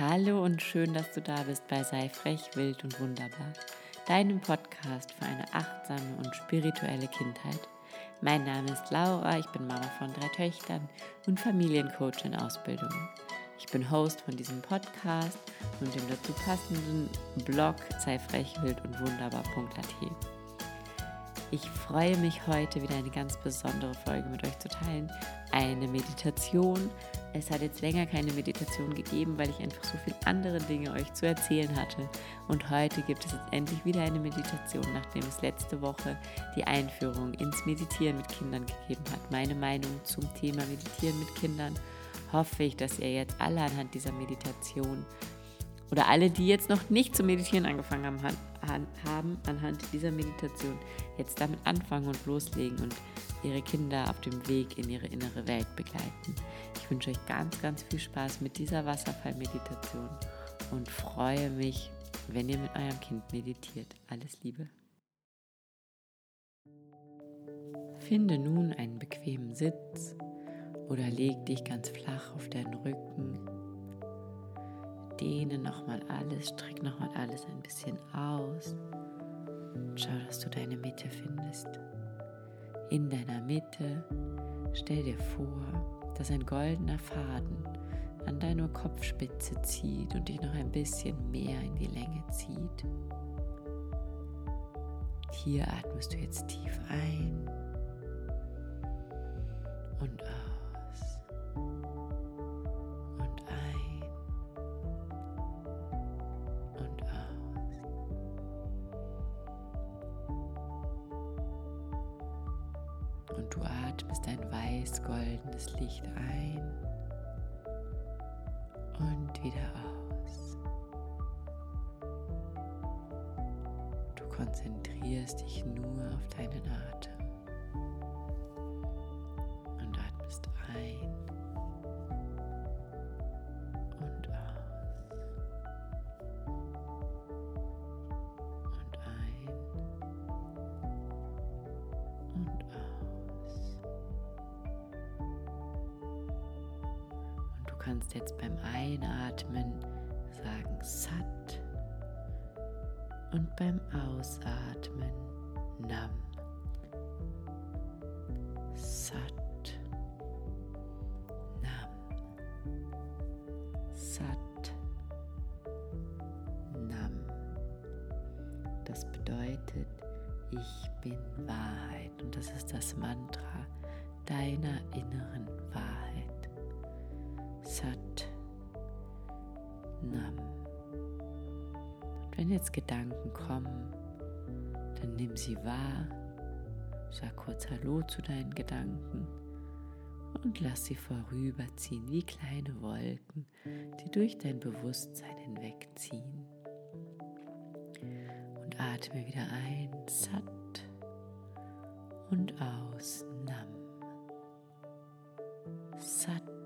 Hallo und schön, dass du da bist bei Sei frech, wild und wunderbar, deinem Podcast für eine achtsame und spirituelle Kindheit. Mein Name ist Laura, ich bin Mama von drei Töchtern und Familiencoach in Ausbildung. Ich bin Host von diesem Podcast und dem dazu passenden Blog sei frech, wild und wunderbar.at. Ich freue mich heute wieder eine ganz besondere Folge mit euch zu teilen. Eine Meditation. Es hat jetzt länger keine Meditation gegeben, weil ich einfach so viele andere Dinge euch zu erzählen hatte. Und heute gibt es jetzt endlich wieder eine Meditation, nachdem es letzte Woche die Einführung ins Meditieren mit Kindern gegeben hat. Meine Meinung zum Thema Meditieren mit Kindern hoffe ich, dass ihr jetzt alle anhand dieser Meditation oder alle, die jetzt noch nicht zu meditieren angefangen haben, haben anhand dieser Meditation jetzt damit anfangen und loslegen und ihre Kinder auf dem Weg in ihre innere Welt begleiten. Ich wünsche euch ganz, ganz viel Spaß mit dieser Wasserfallmeditation und freue mich, wenn ihr mit eurem Kind meditiert. Alles Liebe. Finde nun einen bequemen Sitz oder leg dich ganz flach auf deinen Rücken dehne nochmal alles, streck nochmal alles ein bisschen aus. Schau, dass du deine Mitte findest. In deiner Mitte stell dir vor, dass ein goldener Faden an deiner Kopfspitze zieht und dich noch ein bisschen mehr in die Länge zieht. Hier atmest du jetzt tief ein und aus. Ein weiß-goldenes Licht ein und wieder aus. Du konzentrierst dich nur auf deinen Atem und atmest ein kannst jetzt beim Einatmen sagen Sat und beim Ausatmen Nam. Sat, Nam, Sat, Nam. Das bedeutet, ich bin Wahrheit und das ist das Mantra deiner inneren Wahrheit. Jetzt Gedanken kommen, dann nimm sie wahr, sag kurz Hallo zu deinen Gedanken und lass sie vorüberziehen wie kleine Wolken, die durch dein Bewusstsein hinwegziehen. Und atme wieder ein, Sat und aus, Nam. Sat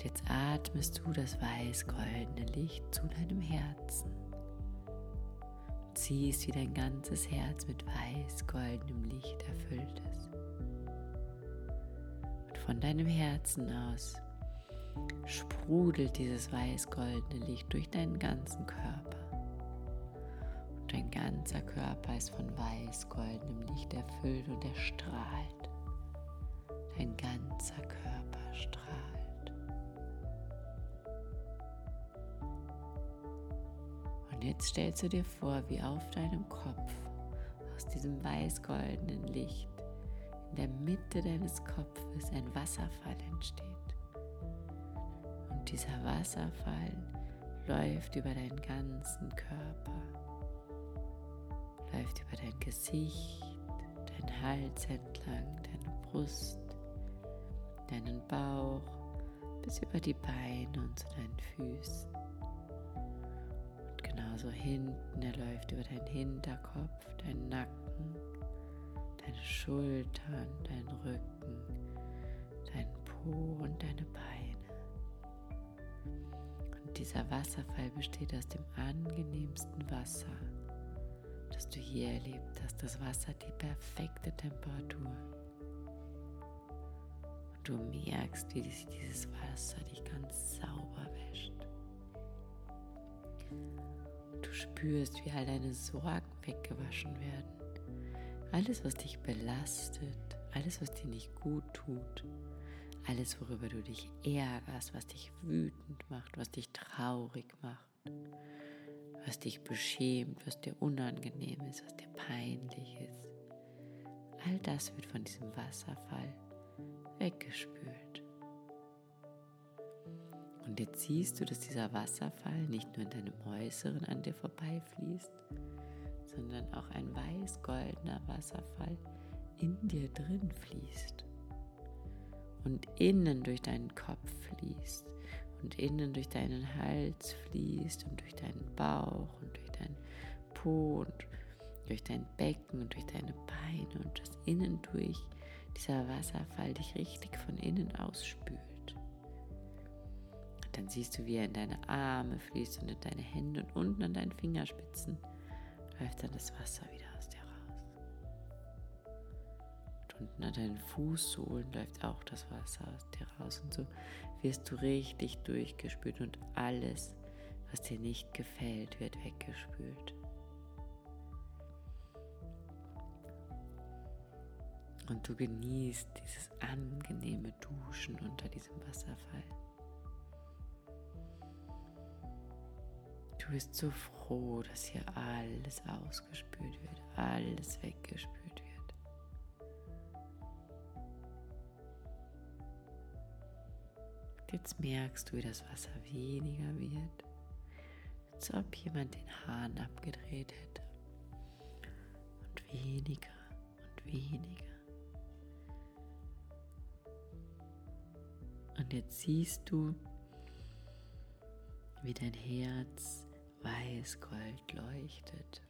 Und jetzt atmest du das weiß-goldene Licht zu deinem Herzen. Du ziehst, wie dein ganzes Herz mit weiß-goldenem Licht erfüllt ist. Und von deinem Herzen aus sprudelt dieses weiß-goldene Licht durch deinen ganzen Körper. Und dein ganzer Körper ist von weiß-goldenem Licht erfüllt und er strahlt. Dein ganzer Körper jetzt stellst du dir vor, wie auf deinem Kopf aus diesem weiß-goldenen Licht in der Mitte deines Kopfes ein Wasserfall entsteht. Und dieser Wasserfall läuft über deinen ganzen Körper, läuft über dein Gesicht, deinen Hals entlang, deine Brust, deinen Bauch bis über die Beine und zu deinen Füßen genauso hinten, er läuft über deinen Hinterkopf, deinen Nacken, deine Schultern, deinen Rücken, deinen Po und deine Beine. Und dieser Wasserfall besteht aus dem angenehmsten Wasser, das du je erlebt hast. Das Wasser hat die perfekte Temperatur. Und du merkst, wie sich dieses Wasser dich ganz sauber wäscht. Du spürst, wie all deine Sorgen weggewaschen werden. Alles, was dich belastet, alles, was dir nicht gut tut, alles, worüber du dich ärgerst, was dich wütend macht, was dich traurig macht, was dich beschämt, was dir unangenehm ist, was dir peinlich ist. All das wird von diesem Wasserfall weggespült. Und jetzt siehst du, dass dieser Wasserfall nicht nur in deinem Äußeren an dir vorbeifließt, sondern auch ein weiß-goldener Wasserfall in dir drin fließt und innen durch deinen Kopf fließt und innen durch deinen Hals fließt und durch deinen Bauch und durch deinen Po und durch dein Becken und durch deine Beine und das innen durch dieser Wasserfall dich richtig von innen ausspült. Dann siehst du, wie er in deine Arme fließt und in deine Hände und unten an deinen Fingerspitzen läuft dann das Wasser wieder aus dir raus. Und unten an deinen Fußsohlen läuft auch das Wasser aus dir raus. Und so wirst du richtig durchgespült und alles, was dir nicht gefällt, wird weggespült. Und du genießt dieses angenehme Duschen unter diesem Wasserfall. Du bist so froh, dass hier alles ausgespült wird, alles weggespült wird. Jetzt merkst du, wie das Wasser weniger wird, als ob jemand den Hahn abgedreht hätte. Und weniger und weniger. Und jetzt siehst du, wie dein Herz weiß-gold leuchtet.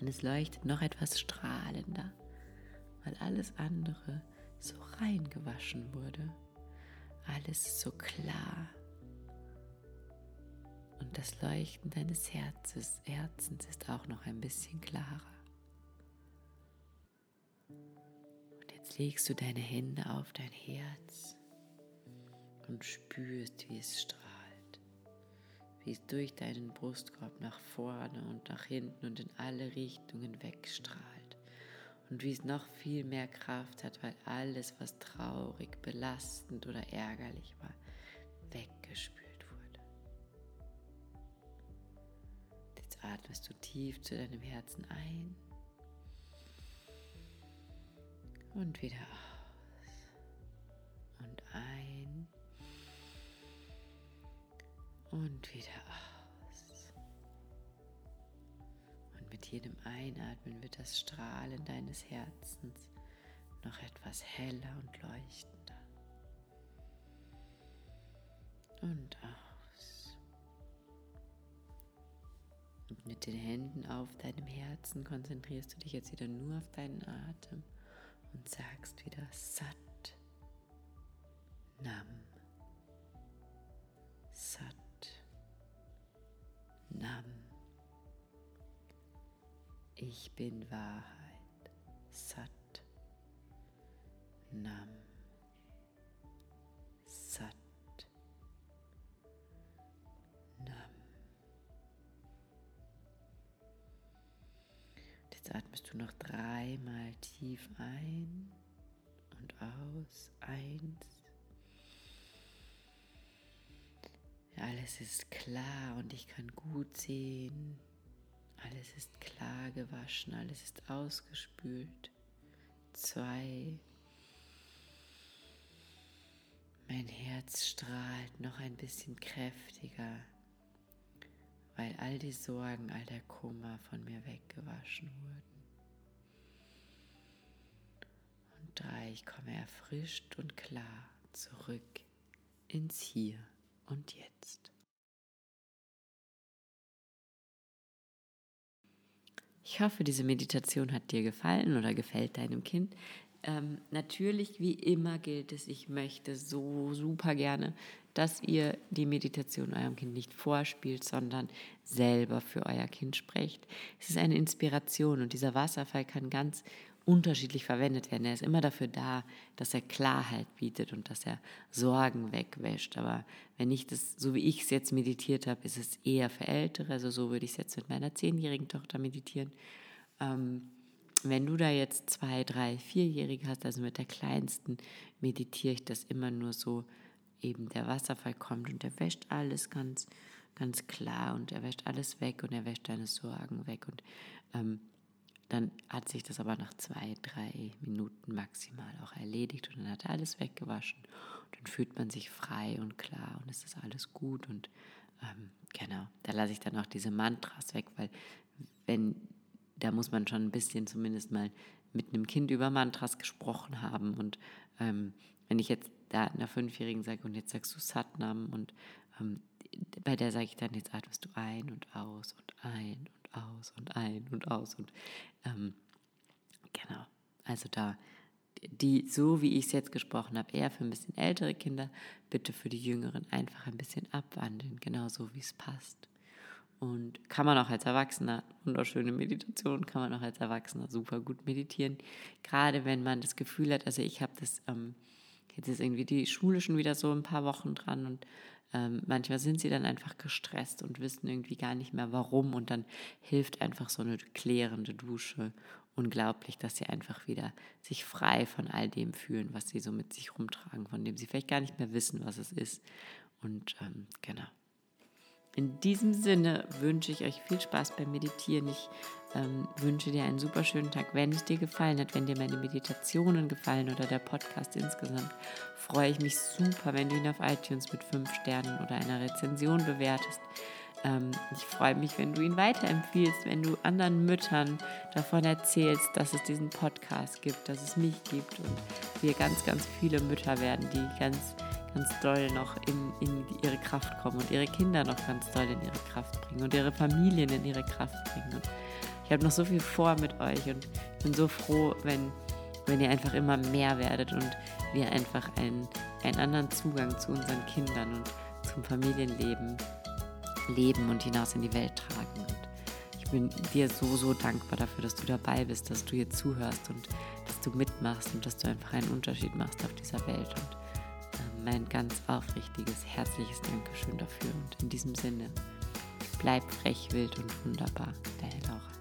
Und es leuchtet noch etwas strahlender, weil alles andere so reingewaschen wurde. Alles so klar. Und das Leuchten deines Herzens, Herzens ist auch noch ein bisschen klarer. Und jetzt legst du deine Hände auf dein Herz und spürst, wie es strahlt wie es durch deinen Brustkorb nach vorne und nach hinten und in alle Richtungen wegstrahlt. Und wie es noch viel mehr Kraft hat, weil alles, was traurig, belastend oder ärgerlich war, weggespült wurde. Jetzt atmest du tief zu deinem Herzen ein und wieder aus. Und ein und wieder aus. Und mit jedem Einatmen wird das Strahlen deines Herzens noch etwas heller und leuchtender. Und aus. Und mit den Händen auf deinem Herzen konzentrierst du dich jetzt wieder nur auf deinen Atem und sagst wieder Sat, Nam, Sat. Nam. Ich bin Wahrheit. Sat. Nam. Sat. Nam. Jetzt atmest du noch dreimal tief ein und aus. Eins. Alles ist klar und ich kann gut sehen. Alles ist klar gewaschen, alles ist ausgespült. Zwei. Mein Herz strahlt noch ein bisschen kräftiger, weil all die Sorgen, all der Kummer von mir weggewaschen wurden. Und drei, ich komme erfrischt und klar zurück ins Hier und Jetzt. Ich hoffe, diese Meditation hat dir gefallen oder gefällt deinem Kind. Ähm, natürlich, wie immer gilt es, ich möchte so super gerne, dass ihr die Meditation eurem Kind nicht vorspielt, sondern selber für euer Kind sprecht. Es ist eine Inspiration und dieser Wasserfall kann ganz unterschiedlich verwendet werden. Er ist immer dafür da, dass er Klarheit bietet und dass er Sorgen wegwäscht. Aber wenn ich das, so wie ich es jetzt meditiert habe, ist es eher für Ältere. Also so würde ich es jetzt mit meiner zehnjährigen Tochter meditieren. Ähm, wenn du da jetzt zwei, drei, vierjährige hast, also mit der kleinsten, meditiere ich das immer nur so, eben der Wasserfall kommt und er wäscht alles ganz, ganz klar und er wäscht alles weg und er wäscht deine Sorgen weg und ähm, dann hat sich das aber nach zwei, drei Minuten maximal auch erledigt und dann hat er alles weggewaschen. Und dann fühlt man sich frei und klar und es ist alles gut. Und ähm, genau, da lasse ich dann auch diese Mantras weg, weil wenn, da muss man schon ein bisschen zumindest mal mit einem Kind über Mantras gesprochen haben. Und ähm, wenn ich jetzt da einer Fünfjährigen sage und jetzt sagst du Satnam und ähm, bei der sage ich dann, jetzt atmest du ein und aus und ein und aus und ein und aus und ähm, genau. Also da die, so wie ich es jetzt gesprochen habe, eher für ein bisschen ältere Kinder, bitte für die Jüngeren einfach ein bisschen abwandeln, genau so wie es passt. Und kann man auch als Erwachsener, wunderschöne Meditation, kann man auch als Erwachsener super gut meditieren. Gerade wenn man das Gefühl hat, also ich habe das, ähm, jetzt ist irgendwie die Schule schon wieder so ein paar Wochen dran und ähm, manchmal sind sie dann einfach gestresst und wissen irgendwie gar nicht mehr warum und dann hilft einfach so eine klärende Dusche unglaublich, dass sie einfach wieder sich frei von all dem fühlen, was sie so mit sich rumtragen, von dem sie vielleicht gar nicht mehr wissen, was es ist. Und ähm, genau. In diesem Sinne wünsche ich euch viel Spaß beim Meditieren. Ich ähm, wünsche dir einen super schönen Tag. Wenn es dir gefallen hat, wenn dir meine Meditationen gefallen oder der Podcast insgesamt, freue ich mich super, wenn du ihn auf iTunes mit fünf Sternen oder einer Rezension bewertest. Ähm, ich freue mich, wenn du ihn weiterempfiehlst, wenn du anderen Müttern davon erzählst, dass es diesen Podcast gibt, dass es mich gibt und wir ganz, ganz viele Mütter werden, die ganz ganz doll noch in, in ihre Kraft kommen und ihre Kinder noch ganz doll in ihre Kraft bringen und ihre Familien in ihre Kraft bringen. Und ich habe noch so viel vor mit euch und bin so froh, wenn, wenn ihr einfach immer mehr werdet und wir einfach einen, einen anderen Zugang zu unseren Kindern und zum Familienleben leben und hinaus in die Welt tragen. Und ich bin dir so, so dankbar dafür, dass du dabei bist, dass du hier zuhörst und dass du mitmachst und dass du einfach einen Unterschied machst auf dieser Welt. Und mein ganz aufrichtiges, herzliches Dankeschön dafür. Und in diesem Sinne, bleib frech, wild und wunderbar, deine Laura.